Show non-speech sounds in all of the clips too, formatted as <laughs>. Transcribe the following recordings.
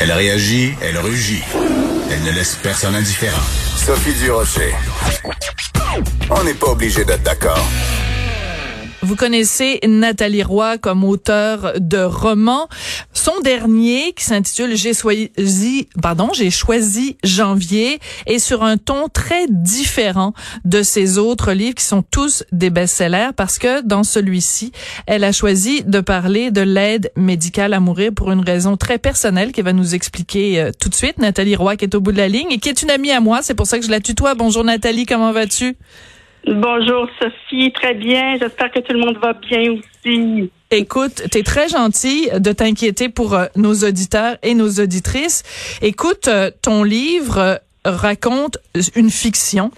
Elle réagit, elle rugit. Elle ne laisse personne indifférent. Sophie Durocher. On n'est pas obligé d'être d'accord. Vous connaissez Nathalie Roy comme auteure de romans. Son dernier, qui s'intitule J'ai choisi, pardon, j'ai choisi janvier, est sur un ton très différent de ses autres livres qui sont tous des best-sellers parce que dans celui-ci, elle a choisi de parler de l'aide médicale à mourir pour une raison très personnelle qu'elle va nous expliquer euh, tout de suite. Nathalie Roy qui est au bout de la ligne et qui est une amie à moi. C'est pour ça que je la tutoie. Bonjour Nathalie, comment vas-tu? Bonjour Sophie, très bien. J'espère que tout le monde va bien aussi. Écoute, tu es très gentille de t'inquiéter pour euh, nos auditeurs et nos auditrices. Écoute, euh, ton livre raconte une fiction.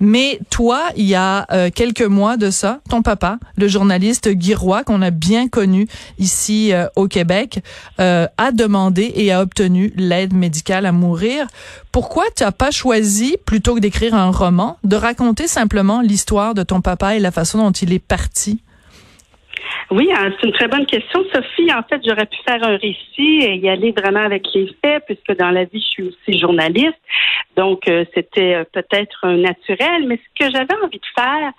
Mais toi, il y a euh, quelques mois de ça, ton papa, le journaliste Guy Roy, qu'on a bien connu ici euh, au Québec, euh, a demandé et a obtenu l'aide médicale à mourir. Pourquoi tu n'as pas choisi, plutôt que d'écrire un roman, de raconter simplement l'histoire de ton papa et la façon dont il est parti? Oui, hein, c'est une très bonne question, Sophie. En fait, j'aurais pu faire un récit et y aller vraiment avec les faits, puisque dans la vie, je suis aussi journaliste. Donc, euh, c'était euh, peut-être naturel. Mais ce que j'avais envie de faire,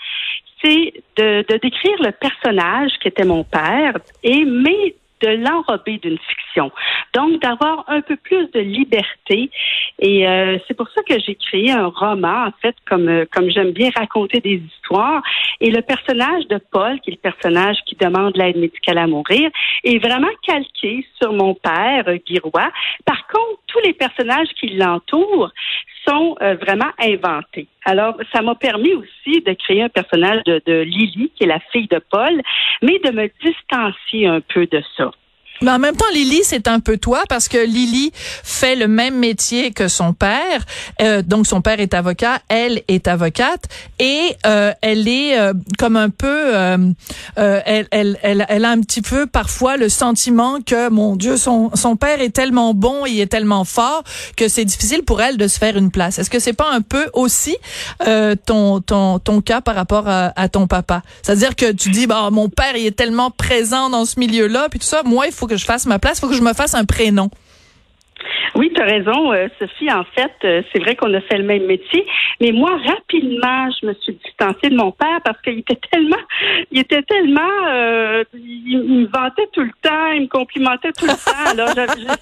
c'est de, de, décrire le personnage qui était mon père, et mais de l'enrober d'une fiction. Donc, d'avoir un peu plus de liberté. Et euh, c'est pour ça que j'ai créé un roman, en fait, comme, euh, comme j'aime bien raconter des histoires. Et le personnage de Paul, qui est le personnage qui demande l'aide médicale à mourir, est vraiment calqué sur mon père, Guy Roy. Par contre, tous les personnages qui l'entourent euh, vraiment inventés. Alors, ça m'a permis aussi de créer un personnage de, de Lily, qui est la fille de Paul, mais de me distancier un peu de ça. Mais en même temps, Lily, c'est un peu toi parce que Lily fait le même métier que son père. Euh, donc, son père est avocat, elle est avocate et euh, elle est euh, comme un peu, euh, euh, elle, elle, elle, elle, a un petit peu parfois le sentiment que, mon Dieu, son, son père est tellement bon, il est tellement fort que c'est difficile pour elle de se faire une place. Est-ce que c'est pas un peu aussi ton, ton, ton cas par rapport à, à ton papa? C'est-à-dire que tu dis, bah, mon père, il est tellement présent dans ce milieu-là, puis tout ça. Moi, il faut que je fasse ma place, faut que je me fasse un prénom. Oui, tu as raison, euh, Sophie. En fait, euh, c'est vrai qu'on a fait le même métier, mais moi, rapidement, je me suis distancée de mon père parce qu'il était tellement, il était tellement, euh, il, me vantait tout le temps, il me complimentait tout le temps. Alors, <laughs>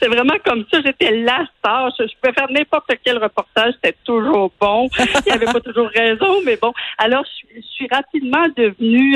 c'est vraiment comme ça. J'étais la star. Je, pouvais faire n'importe quel reportage, c'était toujours bon. Il avait pas toujours raison, mais bon. Alors, je, je suis rapidement devenue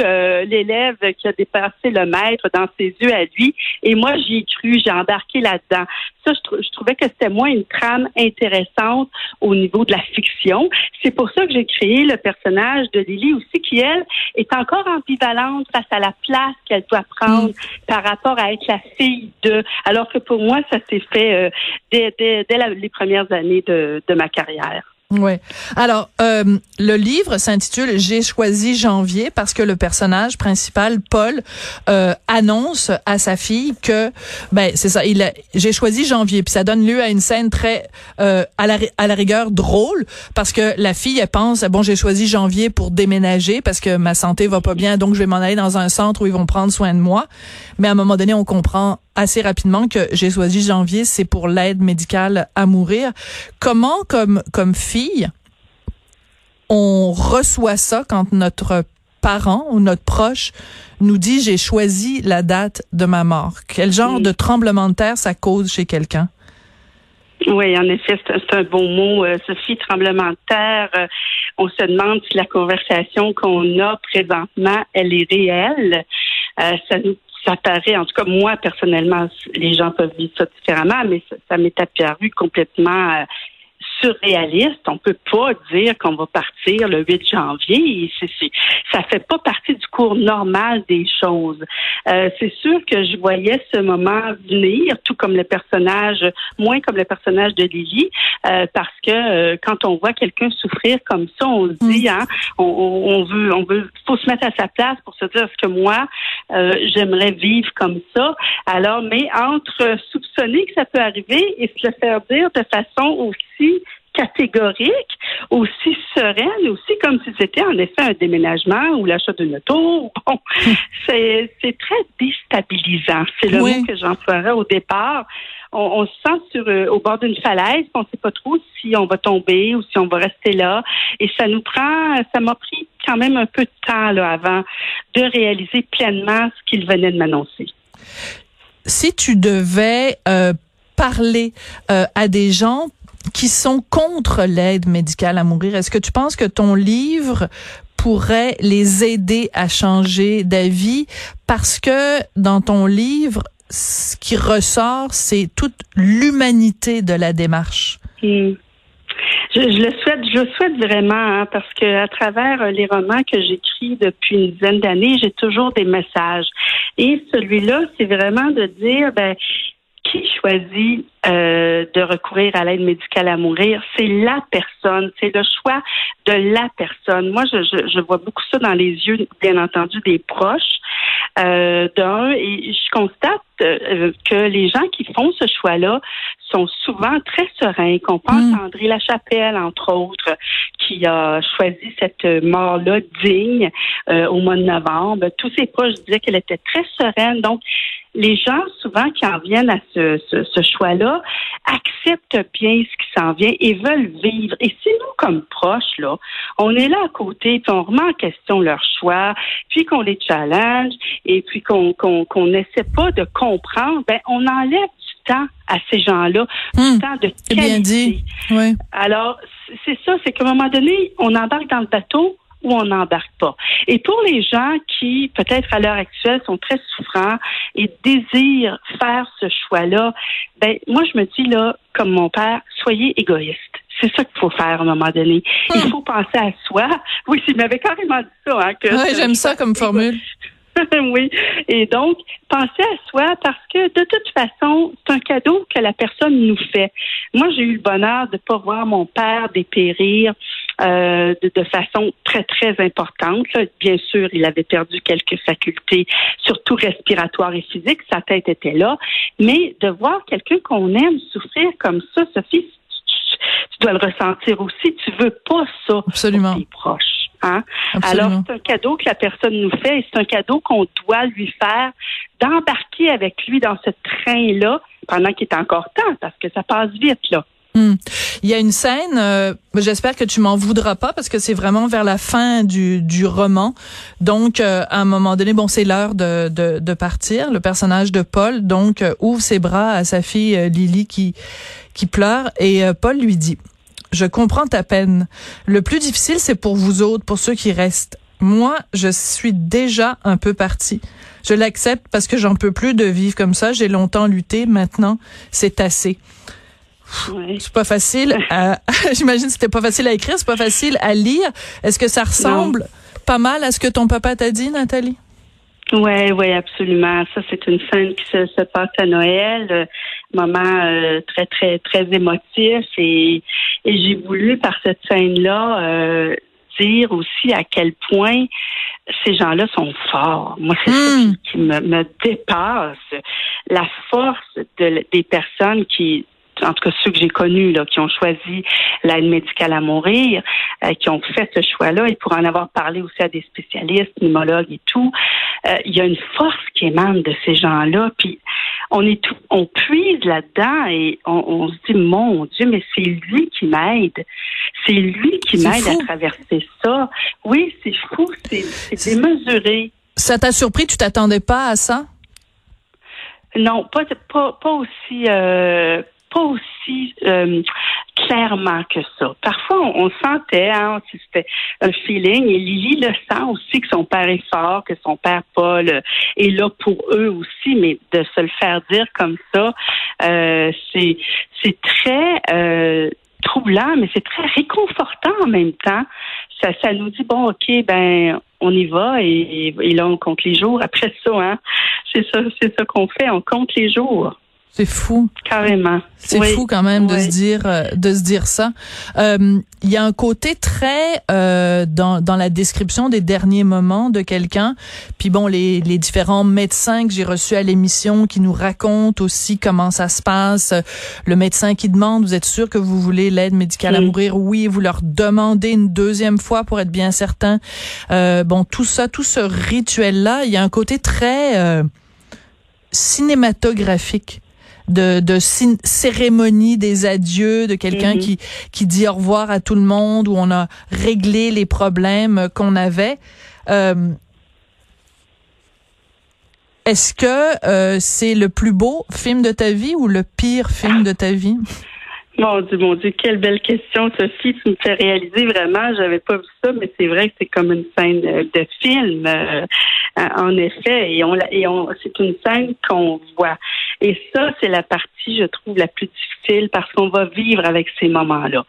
l'élève qui a dépassé le maître dans ses yeux à lui, et moi, j'y ai cru, j'ai embarqué là-dedans. Ça, je, trouvais que c'était moins une trame intéressante au niveau de la fiction. C'est pour ça que j'ai créé le personnage de Lily aussi, qui, elle, est encore ambivalente face à la place qu'elle doit prendre. Par rapport à être la fille de. Alors que pour moi, ça s'est fait euh, dès, les premières années de ma carrière. Ouais. Alors, euh, le livre s'intitule J'ai choisi janvier parce que le personnage principal, Paul, euh, annonce à sa fille que, ben c'est ça, il j'ai choisi janvier. Puis ça donne lieu à une scène très euh, à la à la rigueur drôle parce que la fille elle pense bon j'ai choisi janvier pour déménager parce que ma santé va pas bien donc je vais m'en aller dans un centre où ils vont prendre soin de moi. Mais à un moment donné on comprend assez rapidement que j'ai choisi janvier, c'est pour l'aide médicale à mourir. Comment, comme, comme fille, on reçoit ça quand notre parent ou notre proche nous dit j'ai choisi la date de ma mort? Quel genre de tremblement de terre ça cause chez quelqu'un? Oui, en effet, c'est un bon mot, euh, Sophie, tremblement de terre. Euh, on se demande si la conversation qu'on a présentement, elle est réelle. Euh, ça nous ça paraît, en tout cas moi personnellement, les gens peuvent vivre ça différemment, mais ça, m'est apparu complètement euh, surréaliste. On peut pas dire qu'on va partir le 8 janvier. C'est, c'est, ça fait pas partie du cours normal des choses. Euh, c'est sûr que je voyais ce moment venir, tout comme le personnage, moins comme le personnage de Lily, euh, parce que euh, quand on voit quelqu'un souffrir comme ça, on se dit, mm. hein, on, on, veut, on veut, faut se mettre à sa place pour se dire, est-ce que moi, euh, j'aimerais vivre comme ça. Alors, mais entre soupçonner que ça peut arriver et se le faire dire de façon aussi catégorique, aussi sereine, aussi comme si c'était en effet un déménagement ou l'achat d'une auto. Bon, <laughs> c'est, très déstabilisant. C'est le mot que j'emploierais au départ. On, se sent sur, euh, au bord d'une falaise, on ne sait pas trop si on va tomber ou si on va rester là. Et ça nous prend, ça m'a pris quand même un peu de temps là, avant de réaliser pleinement ce qu'il venait de m'annoncer. Si tu devais euh, parler euh, à des gens qui sont contre l'aide médicale à mourir. Est-ce que tu penses que ton livre pourrait les aider à changer d'avis? Parce que dans ton livre, ce qui ressort, c'est toute l'humanité de la démarche. Hmm. Je, le souhaite, je le souhaite vraiment, hein, parce que à travers euh, les romans que j'écris depuis une dizaine d'années, j'ai toujours des messages. Et celui-là, c'est vraiment de dire, ben, qui choisit euh, de recourir à l'aide médicale à mourir, c'est la personne, c'est le choix de la personne. Moi, je, je, je, vois beaucoup ça dans les yeux, bien entendu, des proches euh, d'un, et je constate euh, que les gens qui font ce choix-là sont souvent très sereins. Qu'on pense mm. à André Lachapelle, entre autres, qui a choisi cette mort-là digne euh, au mois de novembre. Tous ses proches disaient qu'elle était très sereine. Donc, les gens, souvent, qui en viennent à ce, ce, choix-là, acceptent bien ce qui s'en vient et veulent vivre. Et si nous, comme proches, là, on est là à côté, puis on remet en question leur choix, puis qu'on les challenge, et puis qu'on qu'on n'essaie pas de comprendre, ben on enlève du temps à ces gens-là, du hmm. temps de qualité. Bien dit. Oui. Alors, c'est ça, c'est qu'à un moment donné, on embarque dans le bateau, ou on n'embarque pas. Et pour les gens qui, peut-être à l'heure actuelle, sont très souffrants et désirent faire ce choix-là, ben moi je me dis là, comme mon père, soyez égoïste. C'est ça qu'il faut faire à un moment donné. Il hmm. faut penser à soi. <laughs> Oui, il m'avait carrément dit ça. Hein, oui, j'aime ça comme formule. <laughs> oui. Et donc, pensez à soi parce que de toute façon, c'est un cadeau que la personne nous fait. Moi, j'ai eu le bonheur de ne pas voir mon père dépérir euh, de, façon très, très importante. Bien sûr, il avait perdu quelques facultés, surtout respiratoires et physiques. Sa tête était là. Mais de voir quelqu'un qu'on aime souffrir comme ça, Sophie, tu dois le ressentir aussi. Tu veux pas ça Absolument. pour tes proches. Hein? Alors, c'est un cadeau que la personne nous fait et c'est un cadeau qu'on doit lui faire d'embarquer avec lui dans ce train-là pendant qu'il est encore temps, parce que ça passe vite, là. Hmm. Il y a une scène, euh, j'espère que tu m'en voudras pas parce que c'est vraiment vers la fin du, du roman. Donc, euh, à un moment donné, bon, c'est l'heure de, de, de, partir. Le personnage de Paul, donc, euh, ouvre ses bras à sa fille Lily qui, qui pleure et Paul lui dit, je comprends ta peine. Le plus difficile, c'est pour vous autres, pour ceux qui restent. Moi, je suis déjà un peu partie. Je l'accepte parce que j'en peux plus de vivre comme ça. J'ai longtemps lutté. Maintenant, c'est assez. C'est pas facile. À, <laughs> j'imagine que c'était pas facile à écrire, c'est pas facile à lire. Est-ce que ça ressemble pas mal à ce que ton papa t'a dit, Nathalie? Oui, oui, absolument. Ça, c'est une scène qui se, passe à Noël, euh, moment euh, très, très, très émotif. Et, et j'ai voulu, par cette scène-là, euh, dire aussi à quel point ces gens-là sont forts. Moi, c'est ça hmm. qui, me, me, dépasse. La force de, des personnes qui en tout cas ceux que j'ai connus, là, qui ont choisi l'aide médicale à mourir, euh, qui ont fait ce choix-là, et pour en avoir parlé aussi à des spécialistes, pneumologues et tout, euh, il y a une force qui émane de ces gens-là, puis on est tout, on puise là-dedans et on, se dit mon Dieu, mais c'est lui qui m'aide, c'est lui qui m'aide à traverser ça. Oui, c'est fou, c'est démesuré. Ça t'a surpris, tu t'attendais pas à ça? Non, pas pas, pas aussi euh, pas aussi euh, clairement que ça. Parfois, on, sentait, hein, c'était un feeling, et Lily le sent aussi que son père est fort, que son père Paul est là pour eux aussi, mais de se le faire dire comme ça, euh, c'est c'est très euh, troublant, mais c'est très réconfortant en même temps. Ça, ça nous dit bon, ok, ben on y va et, et là on compte les jours. Après ça, hein, c'est ça, c'est ça qu'on fait, on compte les jours. C'est fou. Carrément. C'est fou quand même de se dire euh, de se dire ça. Euh, il y a un côté très euh, dans dans la description des derniers moments de quelqu'un. Puis bon, les les différents médecins que j'ai reçus à l'émission qui nous racontent aussi comment ça se passe. Le médecin qui demande, vous êtes sûr que vous voulez l'aide médicale à mourir? Oui, vous leur demandez une deuxième fois pour être bien certain. bon, tout ça, tout ce rituel là, il y a un côté très cinématographique de, de cérémonie des adieux, de quelqu'un mhm. qui, qui dit au revoir à tout le monde, où on a réglé les problèmes qu'on avait. Euh, Est-ce que euh, c'est le plus beau film de ta vie ou le pire film de ta vie? Mon Dieu, mon Dieu, quelle belle question, Sophie. Tu me fais réaliser vraiment, j'avais pas vu ça, mais c'est vrai que c'est comme une scène de film, euh, en effet. Et on, et on, c'est une scène qu'on voit. Et ça, c'est la partie, je trouve, la plus difficile parce qu'on va vivre avec ces moments-là.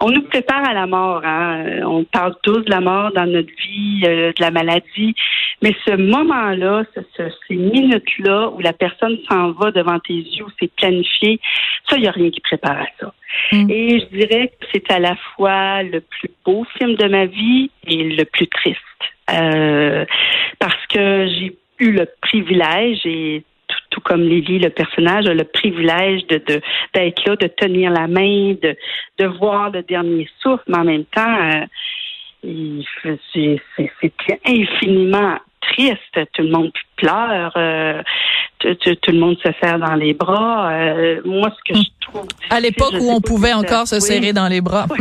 On nous prépare à la mort. Hein? On parle tous de la mort dans notre vie, euh, de la maladie. Mais ce moment-là, ce, ces minutes-là où la personne s'en va devant tes yeux, où c'est planifié, ça, il n'y a rien qui prépare à ça. Mm. Et je dirais que c'est à la fois le plus beau film de ma vie et le plus triste. Euh, parce que j'ai eu le privilège et tout comme Lily, le personnage, a le privilège de d'être là, de tenir la main, de, de voir le dernier souffle, mais en même temps, euh, c'est infiniment triste. Tout le monde pleure. Euh, tout, le monde se serre dans les bras. Euh, moi, ce que je trouve à l'époque où on pouvait encore se serrer dans les bras. <laughs>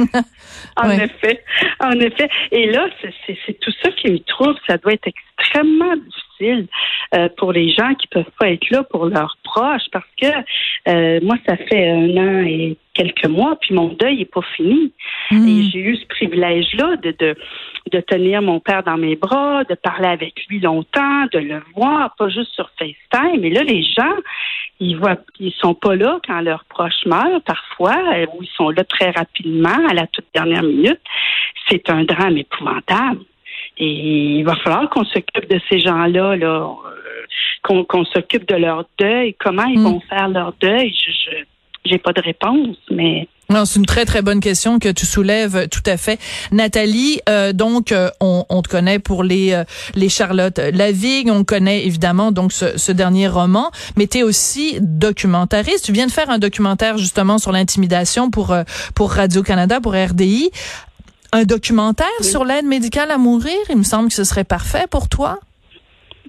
En effet, en effet. Et là, c'est tout ça qui me trouve. Ça doit être extrêmement difficile euh, pour les gens qui peuvent pas être là pour leurs proches, parce que euh, moi, ça fait un an et quelques mois, puis mon deuil est pas fini. Mm. Et j'ai eu ce privilège-là de, de de tenir mon père dans mes bras, de parler avec lui longtemps, de le voir, pas juste sur FaceTime. Mais là, les gens, ils voient, ils sont pas là quand leurs proches meurent parfois, euh, ou ils sont là très rapidement à la toute dernière minute. C'est un drame épouvantable. Et il va falloir qu'on s'occupe de ces gens-là, là, euh, qu'on s'occupe de leur deuil. Comment ils mm. vont faire leur deuil? Je, j'ai pas de réponse, mais non, c'est une très très bonne question que tu soulèves tout à fait, Nathalie. Euh, donc, euh, on, on, te connaît pour les euh, les Charlotte Lavigne, on connaît évidemment donc ce, ce dernier roman, mais tu es aussi documentariste. Tu viens de faire un documentaire justement sur l'intimidation pour pour Radio Canada, pour RDI. Un documentaire sur l'aide médicale à mourir, il me semble que ce serait parfait pour toi.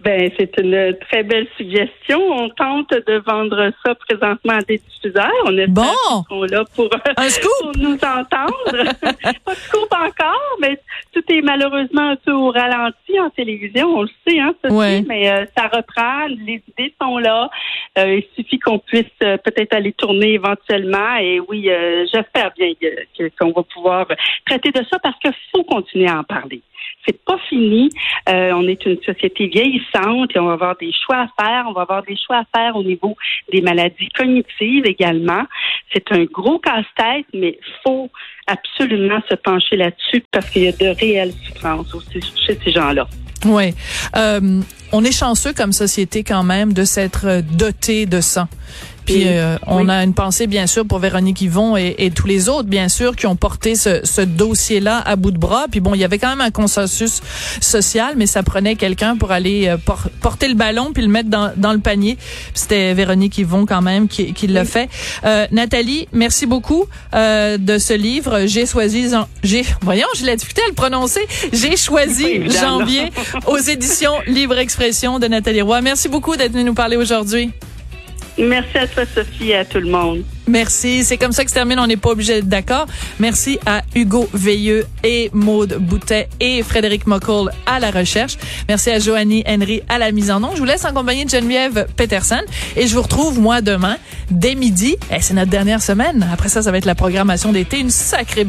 Ben, c'est une très belle suggestion. On tente de vendre ça présentement à des diffuseurs. On est bon. là pour, <laughs> pour nous entendre. <laughs> pas de scoop encore, mais tout est malheureusement un peu au ralenti en télévision. On le sait, hein, mais euh, ça reprend. Les idées sont là. Euh, il suffit qu'on puisse euh, peut-être aller tourner éventuellement. Et oui, j'espère bien qu'on va pouvoir traiter de ça parce qu'il faut continuer à en parler. C'est pas fini. On est une société vieillissante et on va avoir des choix à faire. On va avoir des choix à faire au niveau des maladies cognitives également. C'est un gros casse-tête, mais faut absolument se pencher là-dessus parce qu'il y a de réelles souffrances aussi chez ces gens-là. Oui. Euh, on est chanceux comme société quand même de s'être doté de ça. Puis euh, on a une pensée bien sûr pour Véronique Yvon et, et tous les autres bien sûr qui ont porté ce, ce dossier-là à bout de bras. Puis bon, il y avait quand même un consensus social, mais ça prenait quelqu'un pour aller euh, porter le ballon puis le mettre dans, dans le panier. C'était Véronique Yvon quand même qui, qui l'a fait. Euh, Nathalie, merci beaucoup euh, de ce livre. J'ai choisi, j'ai, voyons, je l'ai difficulté à le prononcer. J'ai choisi janvier aux <laughs> éditions Libre Expression de Nathalie Roy. Merci beaucoup d'être venu nous parler aujourd'hui. Merci à toi, Sophie, et à tout le monde. Merci. C'est comme ça que se termine. On n'est pas obligé d'être d'accord. Merci à Hugo Veilleux et Maude Boutet et Frédéric Mockle à la recherche. Merci à Joanie Henry à la mise en nom. Je vous laisse en compagnie de Geneviève Peterson et je vous retrouve moi demain dès midi. Et c'est notre dernière semaine. Après ça, ça va être la programmation d'été. Une sacrée belle